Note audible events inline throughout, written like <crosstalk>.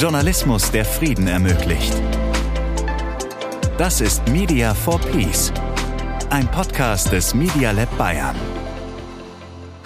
Journalismus, der Frieden ermöglicht. Das ist Media for Peace, ein Podcast des Media Lab Bayern.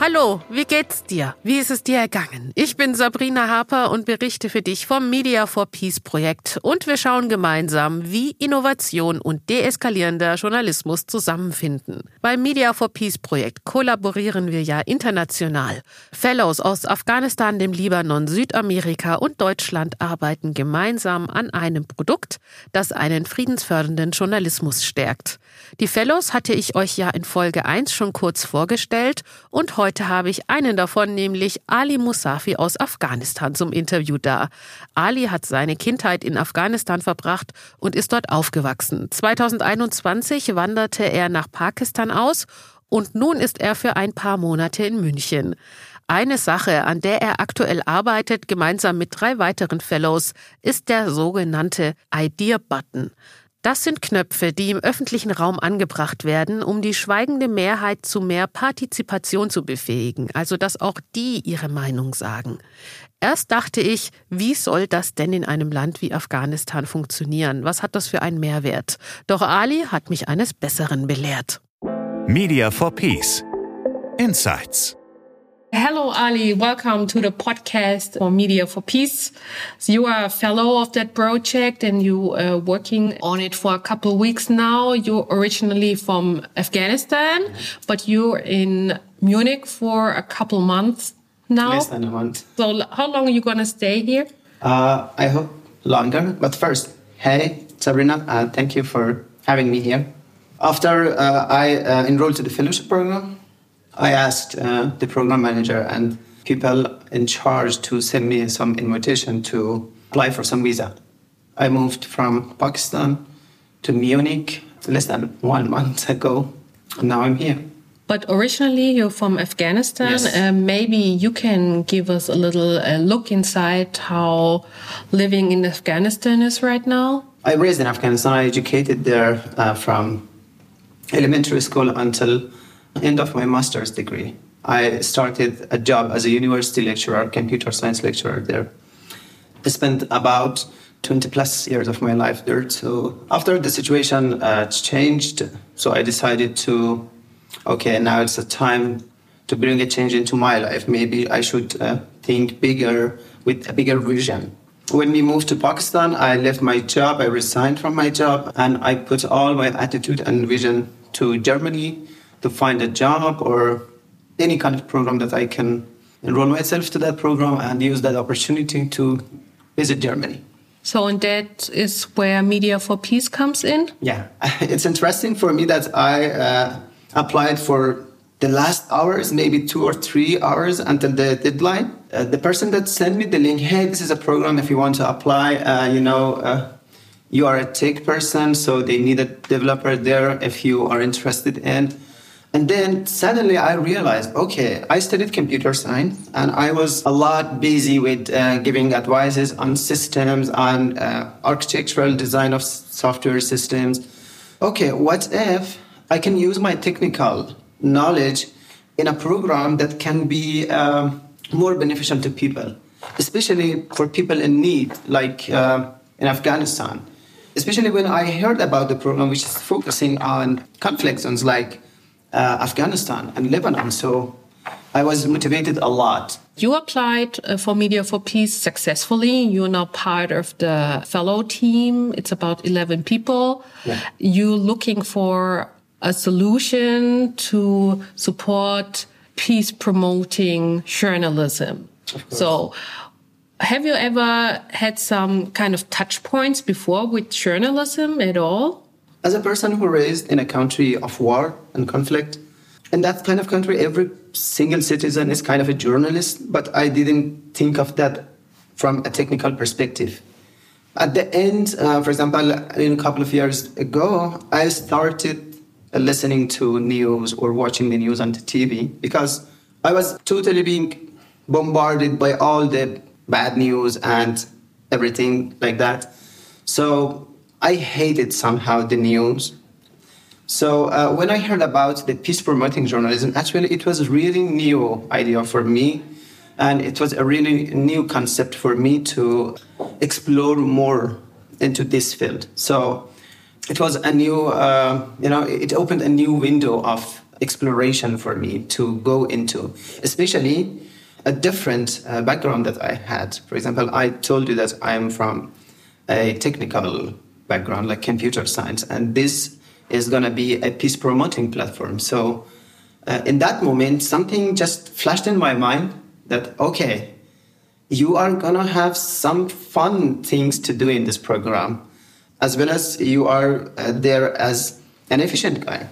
Hallo, wie geht's dir? Wie ist es dir ergangen? Ich bin Sabrina Harper und berichte für dich vom Media for Peace Projekt und wir schauen gemeinsam, wie Innovation und deeskalierender Journalismus zusammenfinden. Beim Media for Peace Projekt kollaborieren wir ja international. Fellows aus Afghanistan, dem Libanon, Südamerika und Deutschland arbeiten gemeinsam an einem Produkt, das einen friedensfördernden Journalismus stärkt. Die Fellows hatte ich euch ja in Folge 1 schon kurz vorgestellt und heute habe ich einen davon, nämlich Ali Musafi aus Afghanistan zum Interview da. Ali hat seine Kindheit in Afghanistan verbracht und ist dort aufgewachsen. 2021 wanderte er nach Pakistan aus und nun ist er für ein paar Monate in München. Eine Sache, an der er aktuell arbeitet, gemeinsam mit drei weiteren Fellows, ist der sogenannte Idea Button. Das sind Knöpfe, die im öffentlichen Raum angebracht werden, um die schweigende Mehrheit zu mehr Partizipation zu befähigen, also dass auch die ihre Meinung sagen. Erst dachte ich, wie soll das denn in einem Land wie Afghanistan funktionieren? Was hat das für einen Mehrwert? Doch Ali hat mich eines Besseren belehrt. Media for Peace. Insights. Hello, Ali. Welcome to the podcast for Media for Peace. So you are a fellow of that project and you are working on it for a couple of weeks now. You're originally from Afghanistan, but you're in Munich for a couple months now. Less than a month. So how long are you going to stay here? Uh, I hope longer. But first, hey, Sabrina, uh, thank you for having me here. After uh, I uh, enrolled to the fellowship program, I asked uh, the program manager and people in charge to send me some invitation to apply for some visa. I moved from Pakistan to Munich less than one month ago, and now I'm here. But originally you're from Afghanistan. Yes. Uh, maybe you can give us a little uh, look inside how living in Afghanistan is right now. I raised in Afghanistan. I educated there uh, from elementary school until end of my master's degree. I started a job as a university lecturer, computer science lecturer there. I spent about 20 plus years of my life there. So after the situation uh, changed, so I decided to, okay, now it's a time to bring a change into my life. Maybe I should uh, think bigger with a bigger vision. When we moved to Pakistan, I left my job, I resigned from my job, and I put all my attitude and vision to Germany to find a job or any kind of program that I can enroll myself to that program and use that opportunity to visit Germany. So, and that is where Media for Peace comes in. Yeah, <laughs> it's interesting for me that I uh, applied for the last hours, maybe two or three hours until the deadline. Uh, the person that sent me the link, hey, this is a program if you want to apply, uh, you know, uh, you are a tech person, so they need a developer there if you are interested in. And then suddenly I realized, okay, I studied computer science and I was a lot busy with uh, giving advices on systems, on uh, architectural design of software systems. Okay, what if I can use my technical knowledge in a program that can be um, more beneficial to people, especially for people in need, like uh, in Afghanistan. Especially when I heard about the program, which is focusing on conflict zones like uh, Afghanistan and Lebanon. So I was motivated a lot. You applied uh, for Media for Peace successfully. You're now part of the fellow team. It's about 11 people. Yeah. You're looking for a solution to support peace promoting journalism. So, have you ever had some kind of touch points before with journalism at all? As a person who raised in a country of war and conflict, in that kind of country, every single citizen is kind of a journalist, but I didn't think of that from a technical perspective. At the end, uh, for example, in a couple of years ago, I started listening to news or watching the news on the TV because I was totally being bombarded by all the bad news and everything like that. So I hated somehow the news. So uh, when I heard about the peace promoting journalism, actually it was a really new idea for me, and it was a really new concept for me to explore more into this field. So it was a new, uh, you know, it opened a new window of exploration for me to go into, especially a different uh, background that I had. For example, I told you that I am from a technical background, like computer science, and this is going to be a peace promoting platform. So, uh, in that moment, something just flashed in my mind that, okay, you are going to have some fun things to do in this program, as well as you are uh, there as an efficient guy.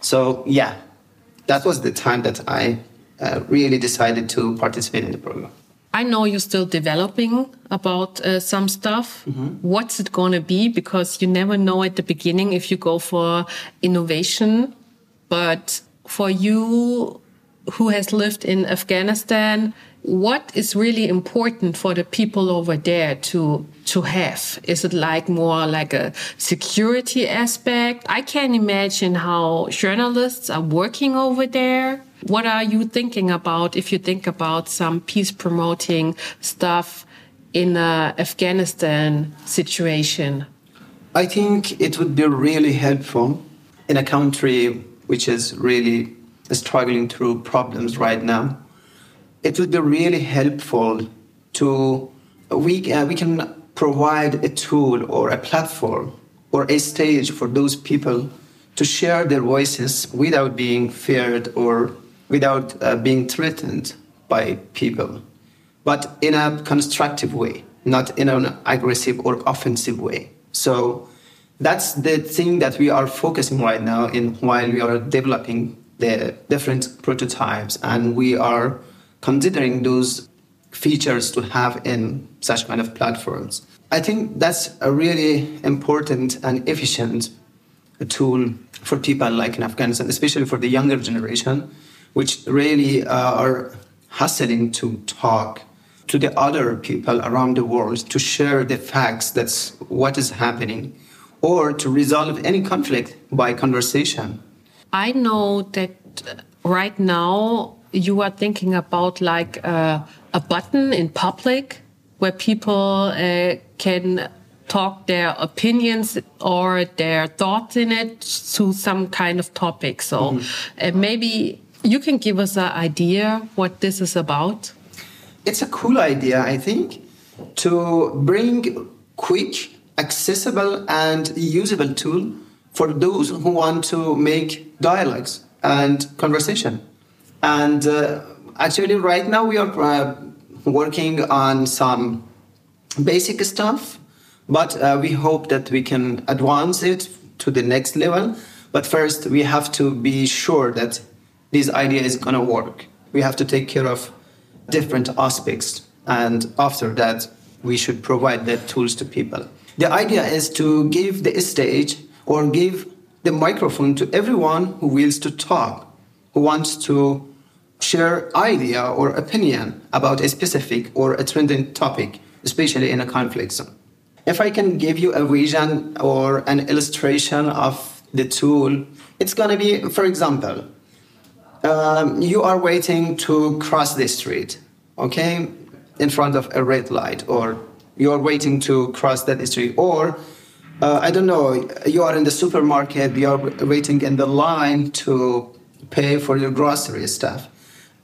So, yeah, that was the time that I uh, really decided to participate in the program. I know you're still developing about uh, some stuff. Mm -hmm. What's it going to be? Because you never know at the beginning if you go for innovation. But for you who has lived in Afghanistan, what is really important for the people over there to to have? Is it like more like a security aspect? I can't imagine how journalists are working over there. What are you thinking about if you think about some peace promoting stuff in a afghanistan situation? I think it would be really helpful in a country which is really struggling through problems right now it would be really helpful to we uh, we can provide a tool or a platform or a stage for those people to share their voices without being feared or without uh, being threatened by people, but in a constructive way, not in an aggressive or offensive way. So that's the thing that we are focusing right now in while we are developing the different prototypes and we are considering those features to have in such kind of platforms. I think that's a really important and efficient tool for people like in Afghanistan, especially for the younger generation, which really uh, are hustling to talk to the other people around the world to share the facts that's what is happening or to resolve any conflict by conversation. I know that right now you are thinking about like uh, a button in public where people uh, can talk their opinions or their thoughts in it to some kind of topic. So mm -hmm. maybe you can give us an idea what this is about. It's a cool idea, I think, to bring quick, accessible, and usable tool for those who want to make dialogues and conversation. And uh, actually, right now we are uh, working on some basic stuff, but uh, we hope that we can advance it to the next level. But first, we have to be sure that this idea is going to work. We have to take care of different aspects, and after that, we should provide the tools to people. The idea is to give the stage or give the microphone to everyone who wills to talk, who wants to share idea or opinion about a specific or a trending topic, especially in a conflict zone. If I can give you a vision or an illustration of the tool, it's going to be, for example, um, you are waiting to cross the street, okay, in front of a red light, or you are waiting to cross that street, or uh, I don't know, you are in the supermarket, you are waiting in the line to pay for your grocery stuff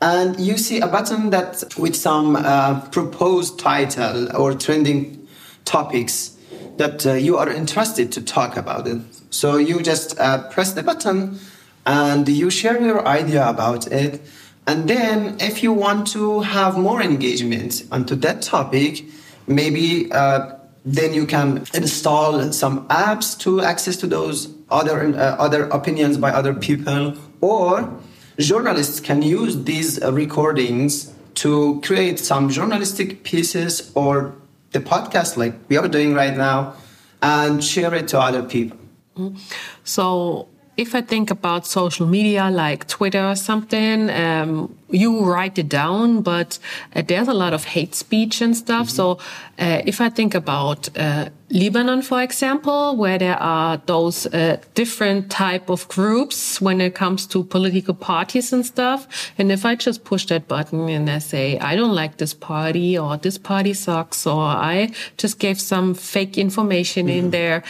and you see a button that with some uh, proposed title or trending topics that uh, you are interested to talk about it. So you just uh, press the button and you share your idea about it. And then if you want to have more engagement onto that topic, maybe uh, then you can install some apps to access to those other uh, other opinions by other people or journalists can use these uh, recordings to create some journalistic pieces or the podcast like we are doing right now and share it to other people. Mm-hmm. So if I think about social media like Twitter or something, um, you write it down, but uh, there's a lot of hate speech and stuff. Mm -hmm. So uh, if I think about uh, Lebanon, for example, where there are those uh, different type of groups when it comes to political parties and stuff, and if I just push that button and I say I don't like this party or this party sucks or I just gave some fake information mm -hmm. in mm-hmm. there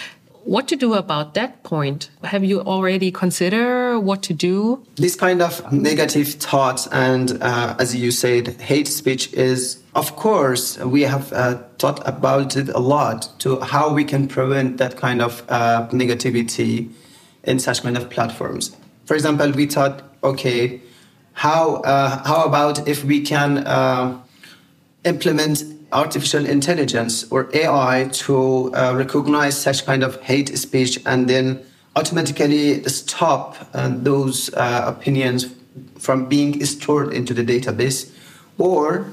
what to do about that point? Have you already considered what to do? This kind of negative thoughts and, uh, as you said, hate speech is, of course, we have uh, thought about it a lot to how we can prevent that kind of uh, negativity in such kind of platforms. For example, we thought, okay, how uh, how about if we can uh, implement artificial intelligence or AI to uh, recognize such kind of hate speech and then automatically stop uh, those uh, opinions from being stored into the database. Or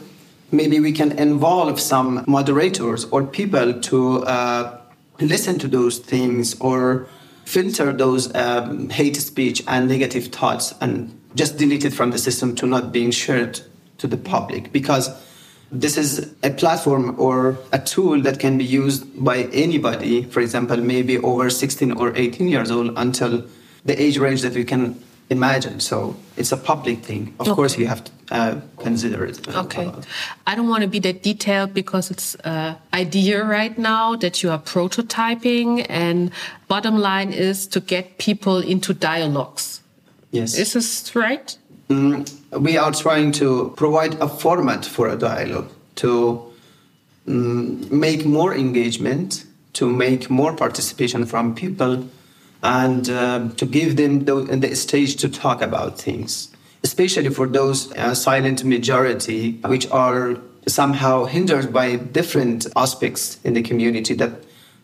maybe we can involve some moderators or people to uh, listen to those things or filter those um, hate speech and negative thoughts and just delete it from the system to not being shared to the public. Because this is a platform or a tool that can be used by anybody, for example, maybe over 16 or 18 years old until the age range that we can imagine. So it's a public thing. Of okay. course, you have to uh, consider it. Okay. I don't want to be that detailed because it's an idea right now that you are prototyping, and bottom line is to get people into dialogues. Yes. Is this right? Mm, we are trying to provide a format for a dialogue to mm, make more engagement, to make more participation from people, and uh, to give them the, the, stage to talk about things, especially for those uh, silent majority which are somehow hindered by different aspects in the community that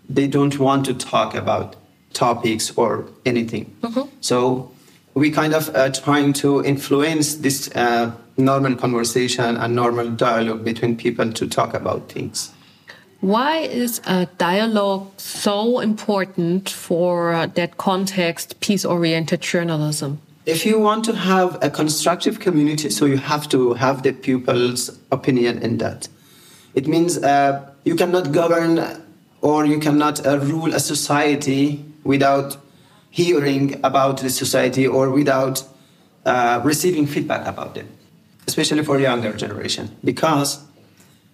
they don't want to talk about topics or anything. Mm-hmm. So we kind of uh, trying to influence this uh, normal conversation and normal dialogue between people to talk about things. Why is a dialogue so important for uh, that context, peace oriented journalism? If you want to have a constructive community, so you have to have the people's opinion in that. It means uh, you cannot govern or you cannot uh, rule a society without hearing about the society or without uh, receiving feedback about it, especially for younger generation, because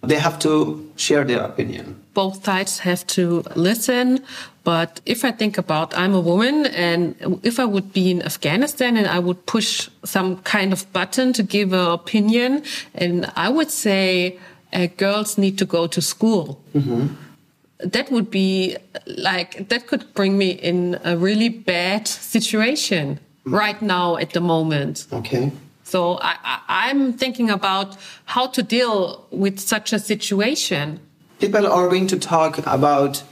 they have to share their opinion. Both sides have to listen. But if I think about I'm a woman and if I would be in Afghanistan and I would push some kind of button to give an opinion, and I would say uh, girls need to go to school. Mm -hmm that would be like that could bring me in a really bad situation right now at the moment. Okay. So I, am thinking about how to deal with such a situation. People are going to talk about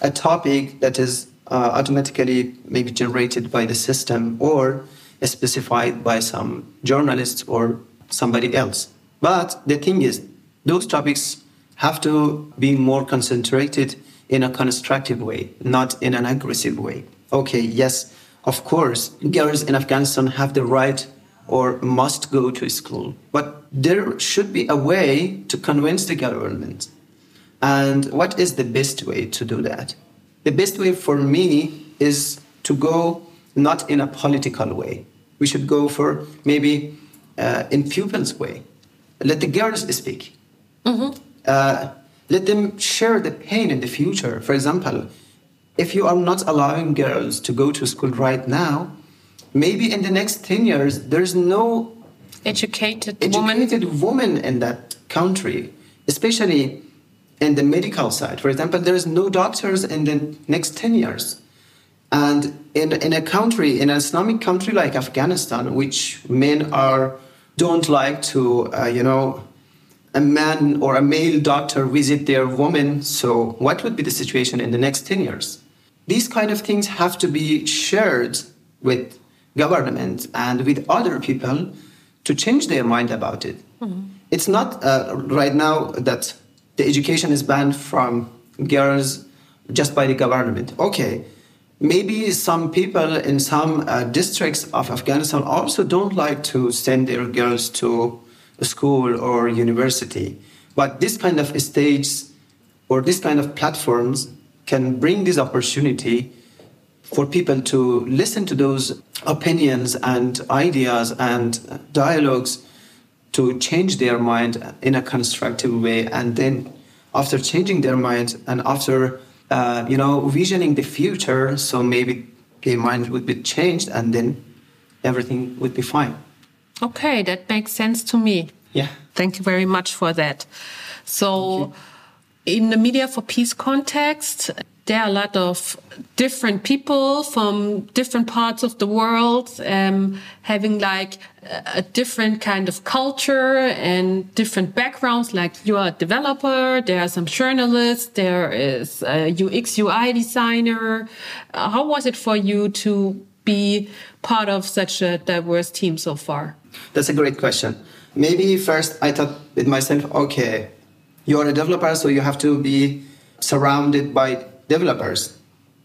a topic that is uh, automatically maybe generated by the system or specified by some journalists or somebody else. But the thing is, those topics have to be more concentrated in a constructive way, not in an aggressive way. Okay, yes, of course, girls in Afghanistan have the right or must go to school, but there should be a way to convince the government. And what is the best way to do that? The best way for me is to go not in a political way. We should go for maybe uh, in pupils' way. Let the girls speak. Mm-hmm uh, let them share the pain in the future. For example, if you are not allowing girls to go to school right now, maybe in the next 10 years, there's no educated, educated woman. woman in that country, especially in the medical side. For example, there's no doctors in the next 10 years. And in, in a country, in an Islamic country like Afghanistan, which men are don't like to, uh, you know, a man or a male doctor visit their woman. So, what would be the situation in the next 10 years? These kind of things have to be shared with government and with other people to change their mind about it. Mm-hmm. It's not uh, right now that the education is banned from girls just by the government. Okay, maybe some people in some uh, districts of Afghanistan also don't like to send their girls to school or university. But this kind of stage or this kind of platforms can bring this opportunity for people to listen to those opinions and ideas and dialogues to change their mind in a constructive way and then after changing their mind and after uh, you know visioning the future so maybe their mind would be changed and then everything would be fine okay that makes sense to me. Yeah. Thank you very much for that. So in the media for peace context there are a lot of different people from different parts of the world um, having like a different kind of culture and different backgrounds. Like you are a developer there are some journalists there is a ux ui designer. Uh, how was it for you to be part of such a diverse team so far that's a great question maybe first i thought with myself okay you're a developer so you have to be surrounded by developers.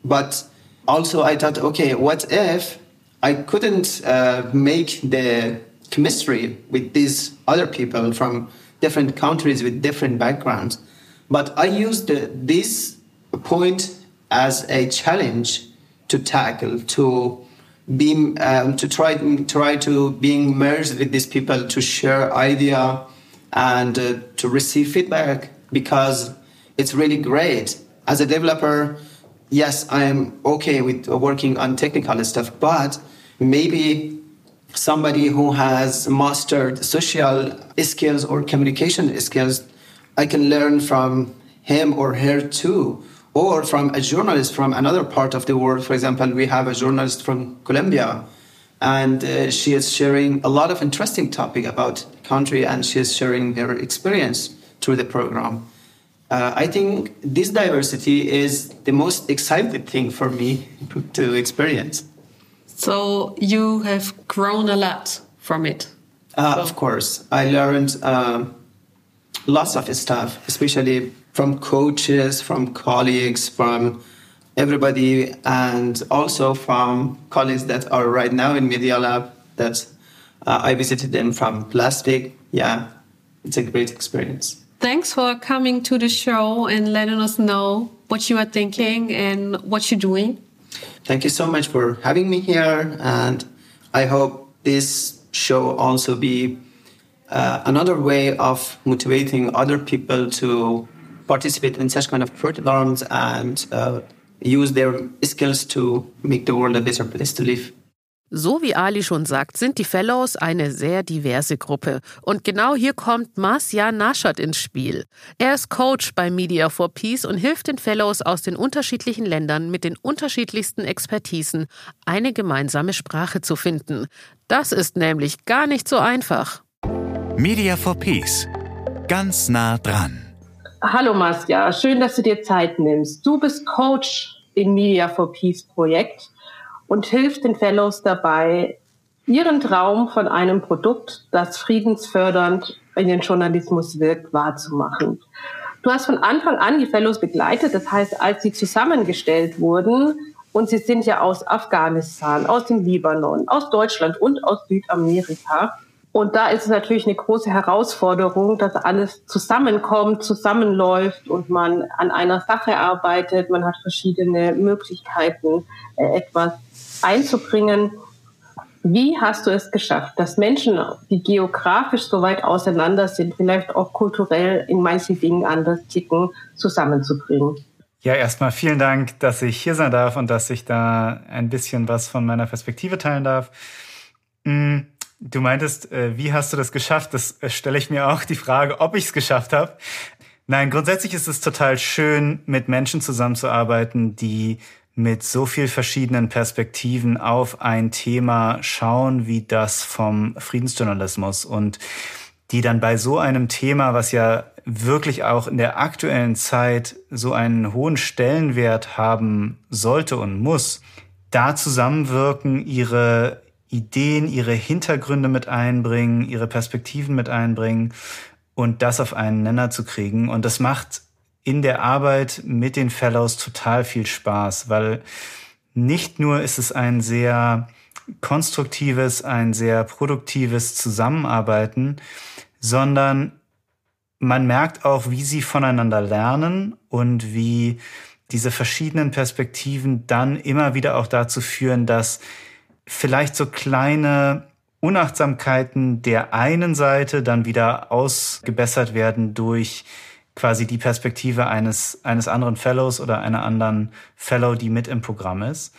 But also, I thought, okay, what if I couldn't uh, make the chemistry with these other people from different countries with different backgrounds? But I used this point as a challenge to tackle, to be, um, to try try to being merged with these people, to share idea and uh, to receive feedback because it's really great as a developer, yes, I am okay with working on technical stuff, but maybe somebody who has mastered social skills or communication skills, I can learn from him or her too. Or from a journalist from another part of the world. For example, we have a journalist from Colombia, and uh, she is sharing a lot of interesting topic about country, and she is sharing her experience through the program uh, I think this diversity is the most exciting thing for me <laughs> to experience. So you have grown a lot from it. Uh. Of course, I learned uh, lots of stuff, especially from coaches, from colleagues, from everybody, and also from colleagues that are right now in Media Lab. That uh, I visited them from last week. Yeah, it's a great experience. Thanks for coming to the show and letting us know what you are thinking and what you're doing. Thank you so much for having me here. And I hope this show also be uh, another way of motivating other people to participate in such kind of programs and uh, use their skills to make the world a better place to live. So wie Ali schon sagt, sind die Fellows eine sehr diverse Gruppe. Und genau hier kommt Marcia Naschat ins Spiel. Er ist Coach bei Media for Peace und hilft den Fellows aus den unterschiedlichen Ländern mit den unterschiedlichsten Expertisen, eine gemeinsame Sprache zu finden. Das ist nämlich gar nicht so einfach. Media for Peace. Ganz nah dran. Hallo Marcia, schön, dass du dir Zeit nimmst. Du bist Coach im Media for Peace Projekt und hilft den Fellows dabei, ihren Traum von einem Produkt, das friedensfördernd in den Journalismus wirkt, wahrzumachen. Du hast von Anfang an die Fellows begleitet, das heißt, als sie zusammengestellt wurden, und sie sind ja aus Afghanistan, aus dem Libanon, aus Deutschland und aus Südamerika. Und da ist es natürlich eine große Herausforderung, dass alles zusammenkommt, zusammenläuft und man an einer Sache arbeitet. Man hat verschiedene Möglichkeiten, äh, etwas einzubringen. Wie hast du es geschafft, dass Menschen, die geografisch so weit auseinander sind, vielleicht auch kulturell in manchen Dingen anders ticken, zusammenzubringen? Ja, erstmal vielen Dank, dass ich hier sein darf und dass ich da ein bisschen was von meiner Perspektive teilen darf. Mm, du meintest, äh, wie hast du das geschafft? Das äh, stelle ich mir auch die Frage, ob ich es geschafft habe. Nein, grundsätzlich ist es total schön, mit Menschen zusammenzuarbeiten, die mit so viel verschiedenen Perspektiven auf ein Thema schauen, wie das vom Friedensjournalismus und die dann bei so einem Thema, was ja wirklich auch in der aktuellen Zeit so einen hohen Stellenwert haben sollte und muss, da zusammenwirken, ihre Ideen, ihre Hintergründe mit einbringen, ihre Perspektiven mit einbringen und das auf einen Nenner zu kriegen. Und das macht in der Arbeit mit den Fellows total viel Spaß, weil nicht nur ist es ein sehr konstruktives, ein sehr produktives Zusammenarbeiten, sondern man merkt auch, wie sie voneinander lernen und wie diese verschiedenen Perspektiven dann immer wieder auch dazu führen, dass vielleicht so kleine Unachtsamkeiten der einen Seite dann wieder ausgebessert werden durch quasi die Perspektive eines, eines anderen Fellows oder einer anderen Fellow, die mit im Programm ist.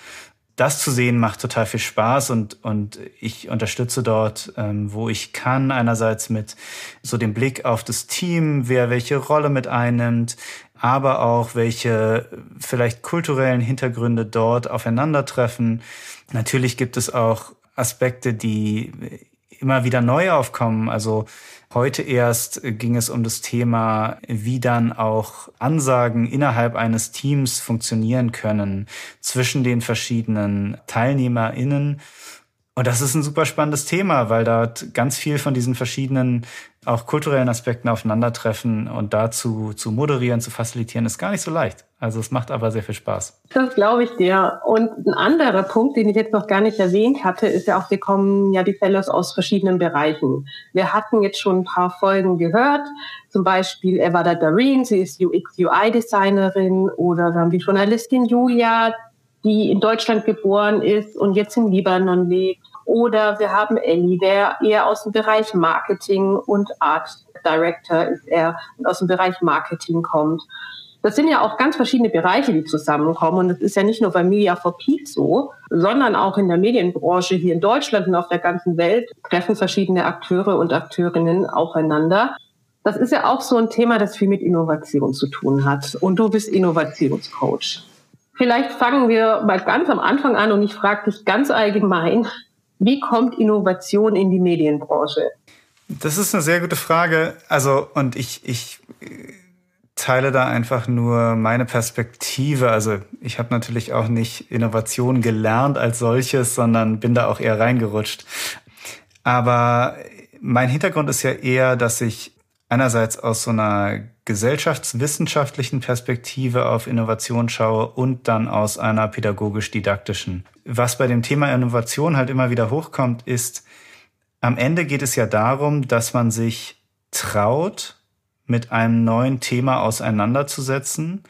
Das zu sehen macht total viel Spaß und, und ich unterstütze dort, ähm, wo ich kann, einerseits mit so dem Blick auf das Team, wer welche Rolle mit einnimmt, aber auch welche vielleicht kulturellen Hintergründe dort aufeinandertreffen. Natürlich gibt es auch Aspekte, die immer wieder neu aufkommen. Also heute erst ging es um das Thema, wie dann auch Ansagen innerhalb eines Teams funktionieren können zwischen den verschiedenen TeilnehmerInnen. Und das ist ein super spannendes Thema, weil dort ganz viel von diesen verschiedenen auch kulturellen Aspekten aufeinandertreffen und dazu zu moderieren, zu facilitieren, ist gar nicht so leicht. Also es macht aber sehr viel Spaß. Das glaube ich dir. Und ein anderer Punkt, den ich jetzt noch gar nicht erwähnt hatte, ist ja auch, wir kommen ja die Fellows aus verschiedenen Bereichen. Wir hatten jetzt schon ein paar Folgen gehört. Zum Beispiel Evada Dareen, sie ist UX-UI-Designerin oder dann die Journalistin Julia, die in Deutschland geboren ist und jetzt in Libanon lebt. Oder wir haben Ellie, der eher aus dem Bereich Marketing und Art Director ist er und aus dem Bereich Marketing kommt. Das sind ja auch ganz verschiedene Bereiche, die zusammenkommen. Und das ist ja nicht nur bei Media for Peace so, sondern auch in der Medienbranche hier in Deutschland und auf der ganzen Welt treffen verschiedene Akteure und Akteurinnen aufeinander. Das ist ja auch so ein Thema, das viel mit Innovation zu tun hat. Und du bist Innovationscoach. Vielleicht fangen wir mal ganz am Anfang an und ich frage dich ganz allgemein, wie kommt Innovation in die Medienbranche? Das ist eine sehr gute Frage. Also, und ich, ich teile da einfach nur meine Perspektive. Also ich habe natürlich auch nicht Innovation gelernt als solches, sondern bin da auch eher reingerutscht. Aber mein Hintergrund ist ja eher, dass ich einerseits aus so einer gesellschaftswissenschaftlichen Perspektive auf Innovation schaue und dann aus einer pädagogisch-didaktischen. Was bei dem Thema Innovation halt immer wieder hochkommt, ist, am Ende geht es ja darum, dass man sich traut, mit einem neuen Thema auseinanderzusetzen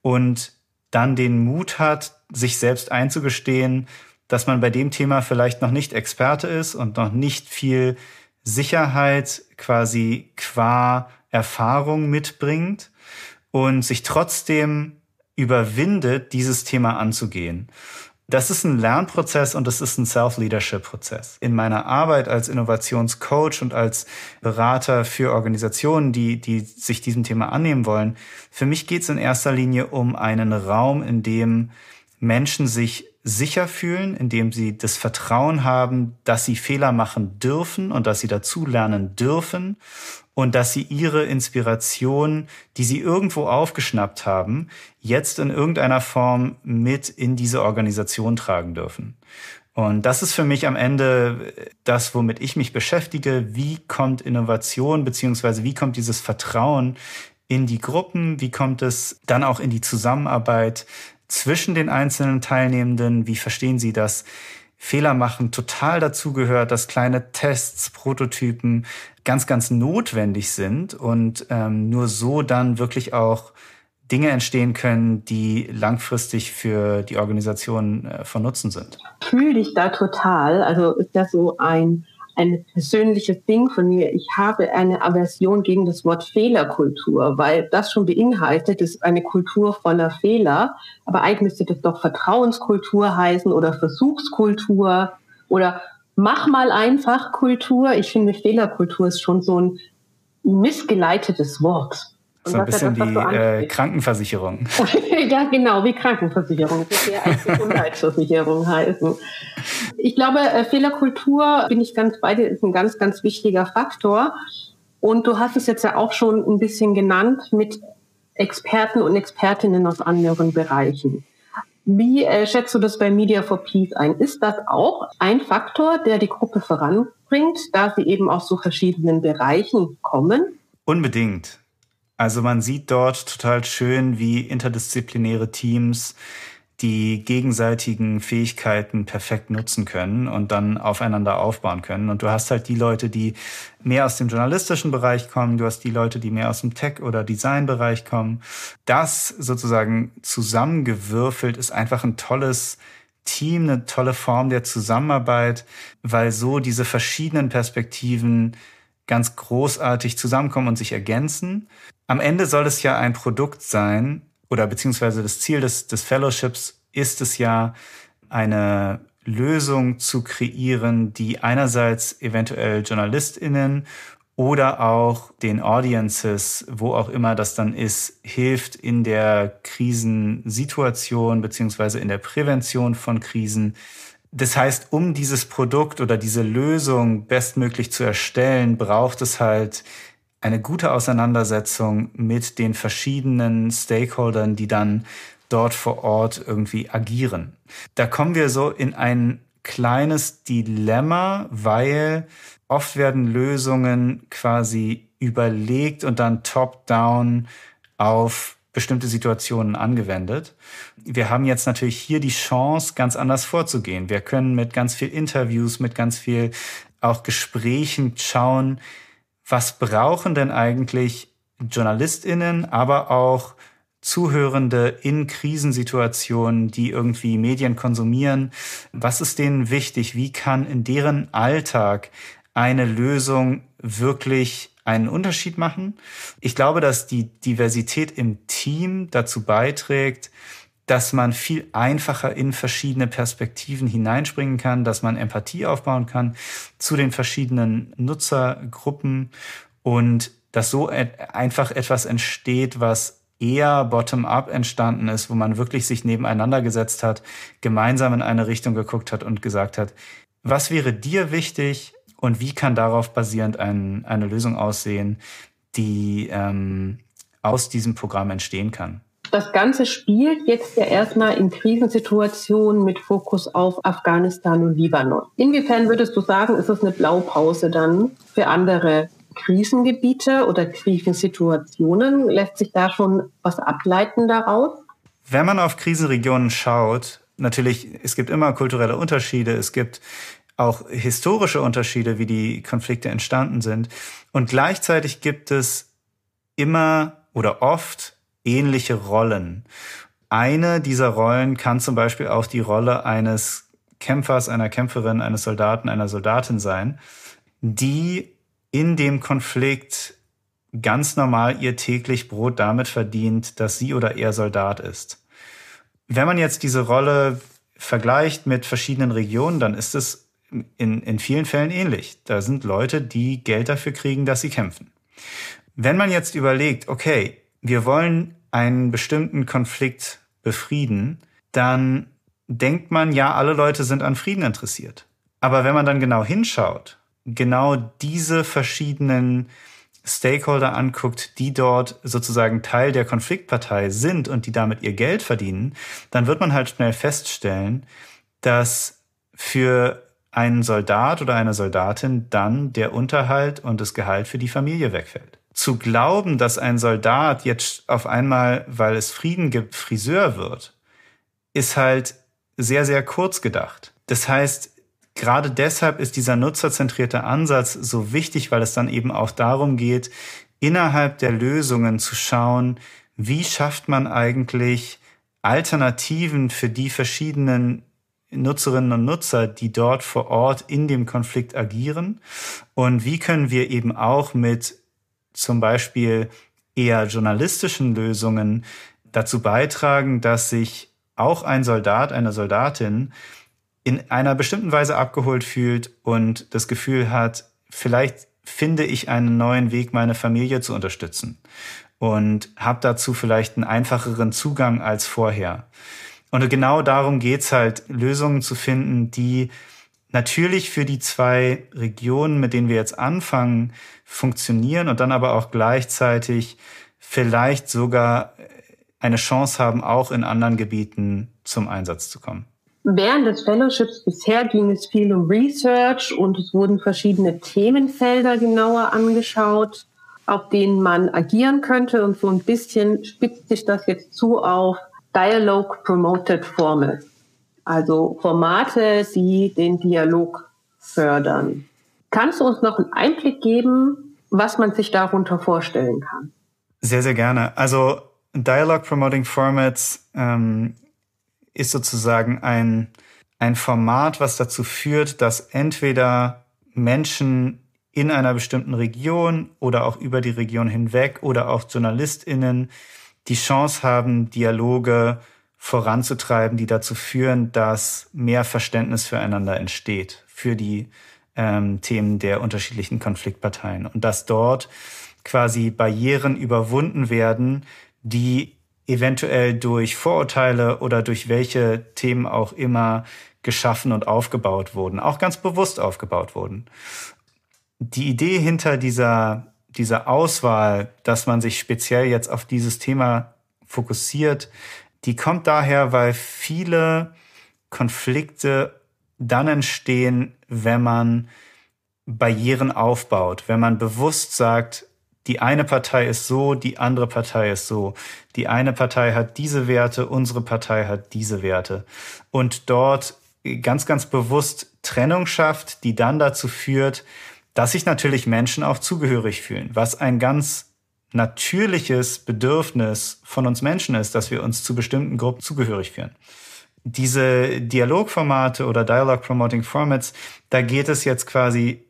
und dann den Mut hat, sich selbst einzugestehen, dass man bei dem Thema vielleicht noch nicht Experte ist und noch nicht viel Sicherheit quasi qua Erfahrung mitbringt und sich trotzdem überwindet, dieses Thema anzugehen. Das ist ein Lernprozess und das ist ein Self-Leadership-Prozess. In meiner Arbeit als Innovationscoach und als Berater für Organisationen, die, die sich diesem Thema annehmen wollen, für mich geht es in erster Linie um einen Raum, in dem Menschen sich sicher fühlen, indem sie das Vertrauen haben, dass sie Fehler machen dürfen und dass sie dazulernen dürfen und dass sie ihre Inspiration, die sie irgendwo aufgeschnappt haben, jetzt in irgendeiner Form mit in diese Organisation tragen dürfen. Und das ist für mich am Ende das, womit ich mich beschäftige. Wie kommt Innovation beziehungsweise wie kommt dieses Vertrauen in die Gruppen? Wie kommt es dann auch in die Zusammenarbeit zwischen den einzelnen Teilnehmenden? Wie verstehen Sie das? Fehler machen total dazugehört, dass kleine Tests, Prototypen ganz, ganz notwendig sind und ähm, nur so dann wirklich auch Dinge entstehen können, die langfristig für die Organisation äh, von Nutzen sind. Fühle dich da total. Also ist das so ein ein persönliches Ding von mir. Ich habe eine Aversion gegen das Wort Fehlerkultur, weil das schon beinhaltet, ist eine Kultur voller Fehler. Aber eigentlich müsste das doch Vertrauenskultur heißen oder Versuchskultur oder mach mal einfach Kultur. Ich finde, Fehlerkultur ist schon so ein missgeleitetes Wort. So ein bisschen das, die äh, Krankenversicherung. <laughs> ja, genau, wie Krankenversicherung. Das wäre als <laughs> Gesundheitsversicherung heißen. Ich glaube, äh, Fehlerkultur, bin ich ganz bei dir, ist ein ganz, ganz wichtiger Faktor. Und du hast es jetzt ja auch schon ein bisschen genannt mit Experten und Expertinnen aus anderen Bereichen. Wie äh, schätzt du das bei Media for Peace ein? Ist das auch ein Faktor, der die Gruppe voranbringt, da sie eben aus so verschiedenen Bereichen kommen? Unbedingt. Also man sieht dort total schön, wie interdisziplinäre Teams, die gegenseitigen Fähigkeiten perfekt nutzen können und dann aufeinander aufbauen können. Und du hast halt die Leute, die mehr aus dem journalistischen Bereich kommen, du hast die Leute, die mehr aus dem Tech- oder Designbereich kommen. Das sozusagen zusammengewürfelt ist einfach ein tolles Team, eine tolle Form der Zusammenarbeit, weil so diese verschiedenen Perspektiven ganz großartig zusammenkommen und sich ergänzen. Am Ende soll es ja ein Produkt sein, oder beziehungsweise das Ziel des, des Fellowships ist es ja, eine Lösung zu kreieren, die einerseits eventuell JournalistInnen oder auch den Audiences, wo auch immer das dann ist, hilft in der Krisensituation beziehungsweise in der Prävention von Krisen. Das heißt, um dieses Produkt oder diese Lösung bestmöglich zu erstellen, braucht es halt eine gute Auseinandersetzung mit den verschiedenen Stakeholdern, die dann dort vor Ort irgendwie agieren. Da kommen wir so in ein kleines Dilemma, weil oft werden Lösungen quasi überlegt und dann top-down auf bestimmte Situationen angewendet. Wir haben jetzt natürlich hier die Chance, ganz anders vorzugehen. Wir können mit ganz viel Interviews, mit ganz viel auch Gesprächen schauen, was brauchen denn eigentlich JournalistInnen, aber auch Zuhörende in Krisensituationen, die irgendwie Medien konsumieren? Was ist denen wichtig? Wie kann in deren Alltag eine Lösung wirklich einen Unterschied machen? Ich glaube, dass die Diversität im Team dazu beiträgt, dass man viel einfacher in verschiedene Perspektiven hineinspringen kann, dass man Empathie aufbauen kann zu den verschiedenen Nutzergruppen und dass so einfach etwas entsteht, was eher bottom-up entstanden ist, wo man wirklich sich nebeneinander gesetzt hat, gemeinsam in eine Richtung geguckt hat und gesagt hat, was wäre dir wichtig und wie kann darauf basierend ein, eine Lösung aussehen, die ähm, aus diesem Programm entstehen kann. Das Ganze spielt jetzt ja erstmal in Krisensituationen mit Fokus auf Afghanistan und Libanon. Inwiefern würdest du sagen, ist es eine Blaupause dann für andere Krisengebiete oder Krisensituationen? Lässt sich da schon was ableiten daraus? Wenn man auf Krisenregionen schaut, natürlich, es gibt immer kulturelle Unterschiede, es gibt auch historische Unterschiede, wie die Konflikte entstanden sind. Und gleichzeitig gibt es immer oder oft ähnliche Rollen. Eine dieser Rollen kann zum Beispiel auch die Rolle eines Kämpfers, einer Kämpferin, eines Soldaten, einer Soldatin sein, die in dem Konflikt ganz normal ihr täglich Brot damit verdient, dass sie oder er Soldat ist. Wenn man jetzt diese Rolle vergleicht mit verschiedenen Regionen, dann ist es in, in vielen Fällen ähnlich. Da sind Leute, die Geld dafür kriegen, dass sie kämpfen. Wenn man jetzt überlegt, okay, wir wollen einen bestimmten Konflikt befrieden, dann denkt man, ja, alle Leute sind an Frieden interessiert. Aber wenn man dann genau hinschaut, genau diese verschiedenen Stakeholder anguckt, die dort sozusagen Teil der Konfliktpartei sind und die damit ihr Geld verdienen, dann wird man halt schnell feststellen, dass für einen Soldat oder eine Soldatin dann der Unterhalt und das Gehalt für die Familie wegfällt zu glauben, dass ein Soldat jetzt auf einmal, weil es Frieden gibt, Friseur wird, ist halt sehr, sehr kurz gedacht. Das heißt, gerade deshalb ist dieser nutzerzentrierte Ansatz so wichtig, weil es dann eben auch darum geht, innerhalb der Lösungen zu schauen, wie schafft man eigentlich Alternativen für die verschiedenen Nutzerinnen und Nutzer, die dort vor Ort in dem Konflikt agieren und wie können wir eben auch mit zum Beispiel eher journalistischen Lösungen dazu beitragen, dass sich auch ein Soldat, eine Soldatin in einer bestimmten Weise abgeholt fühlt und das Gefühl hat, vielleicht finde ich einen neuen Weg, meine Familie zu unterstützen und habe dazu vielleicht einen einfacheren Zugang als vorher. Und genau darum geht's halt, Lösungen zu finden, die natürlich für die zwei Regionen, mit denen wir jetzt anfangen, funktionieren und dann aber auch gleichzeitig vielleicht sogar eine Chance haben, auch in anderen Gebieten zum Einsatz zu kommen. Während des Fellowships bisher ging es viel um Research und es wurden verschiedene Themenfelder genauer angeschaut, auf denen man agieren könnte. Und so ein bisschen spitzt sich das jetzt zu auf Dialogue Promoted Formats, also Formate, die den Dialog fördern. Kannst du uns noch einen Einblick geben, was man sich darunter vorstellen kann? Sehr, sehr gerne. Also Dialogue Promoting Formats ähm, ist sozusagen ein, ein Format, was dazu führt, dass entweder Menschen in einer bestimmten Region oder auch über die Region hinweg oder auch JournalistInnen die Chance haben, Dialoge voranzutreiben, die dazu führen, dass mehr Verständnis füreinander entsteht, für die ähm, Themen der unterschiedlichen Konfliktparteien. Und dass dort quasi Barrieren überwunden werden, die eventuell durch Vorurteile oder durch welche Themen auch immer geschaffen und aufgebaut wurden, auch ganz bewusst aufgebaut wurden. Die Idee hinter dieser, dieser Auswahl, dass man sich speziell jetzt auf dieses Thema fokussiert, die kommt daher, weil viele Konflikte dann entstehen, wenn man Barrieren aufbaut, wenn man bewusst sagt, die eine Partei ist so, die andere Partei ist so. Die eine Partei hat diese Werte, unsere Partei hat diese Werte. Und dort ganz, ganz bewusst Trennung schafft, die dann dazu führt, dass sich natürlich Menschen auch zugehörig fühlen, was ein ganz natürliches Bedürfnis von uns Menschen ist, dass wir uns zu bestimmten Gruppen zugehörig fühlen. Diese Dialogformate oder Dialogue Promoting Formats, da geht es jetzt quasi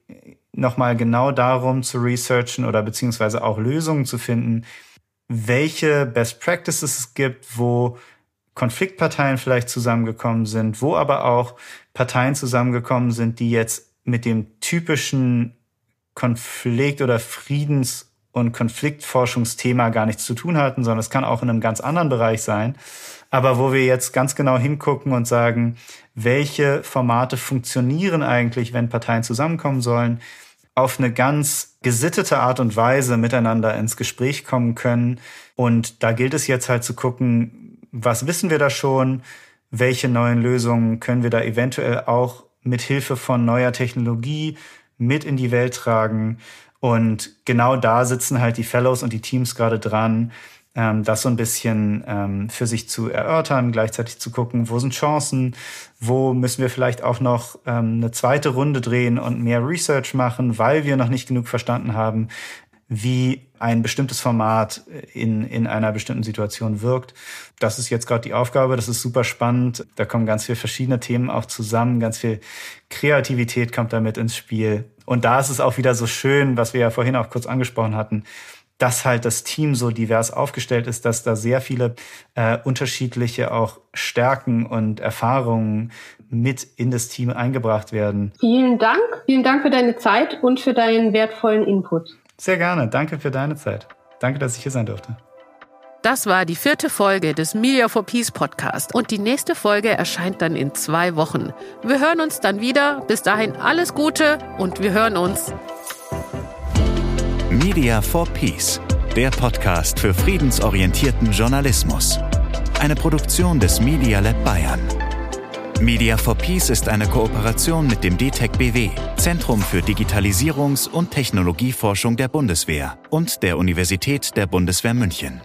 nochmal genau darum zu researchen oder beziehungsweise auch Lösungen zu finden, welche Best Practices es gibt, wo Konfliktparteien vielleicht zusammengekommen sind, wo aber auch Parteien zusammengekommen sind, die jetzt mit dem typischen Konflikt- oder Friedens- und Konfliktforschungsthema gar nichts zu tun hatten, sondern es kann auch in einem ganz anderen Bereich sein. Aber wo wir jetzt ganz genau hingucken und sagen, welche Formate funktionieren eigentlich, wenn Parteien zusammenkommen sollen, auf eine ganz gesittete Art und Weise miteinander ins Gespräch kommen können. Und da gilt es jetzt halt zu gucken, was wissen wir da schon, welche neuen Lösungen können wir da eventuell auch mit Hilfe von neuer Technologie mit in die Welt tragen. Und genau da sitzen halt die Fellows und die Teams gerade dran, ähm, das so ein bisschen ähm, für sich zu erörtern, gleichzeitig zu gucken, wo sind Chancen, wo müssen wir vielleicht auch noch ähm, eine zweite Runde drehen und mehr Research machen, weil wir noch nicht genug verstanden haben, wie ein bestimmtes Format in, in einer bestimmten Situation wirkt. Das ist jetzt gerade die Aufgabe, das ist super spannend. Da kommen ganz viele verschiedene Themen auch zusammen, ganz viel Kreativität kommt damit ins Spiel. Und da ist es auch wieder so schön, was wir ja vorhin auch kurz angesprochen hatten, dass halt das Team so divers aufgestellt ist, dass da sehr viele äh, unterschiedliche auch Stärken und Erfahrungen mit in das Team eingebracht werden. Vielen Dank. Vielen Dank für deine Zeit und für deinen wertvollen Input. Sehr gerne. Danke für deine Zeit. Danke, dass ich hier sein durfte. Das war die vierte Folge des Media for Peace Podcast und die nächste Folge erscheint dann in zwei Wochen. Wir hören uns dann wieder. Bis dahin alles Gute und wir hören uns. Media for Peace, der Podcast für friedensorientierten Journalismus. Eine Produktion des Media Lab Bayern. Media for Peace ist eine Kooperation mit dem DTEC BW, Zentrum für Digitalisierungs- und Technologieforschung der Bundeswehr und der Universität der Bundeswehr München.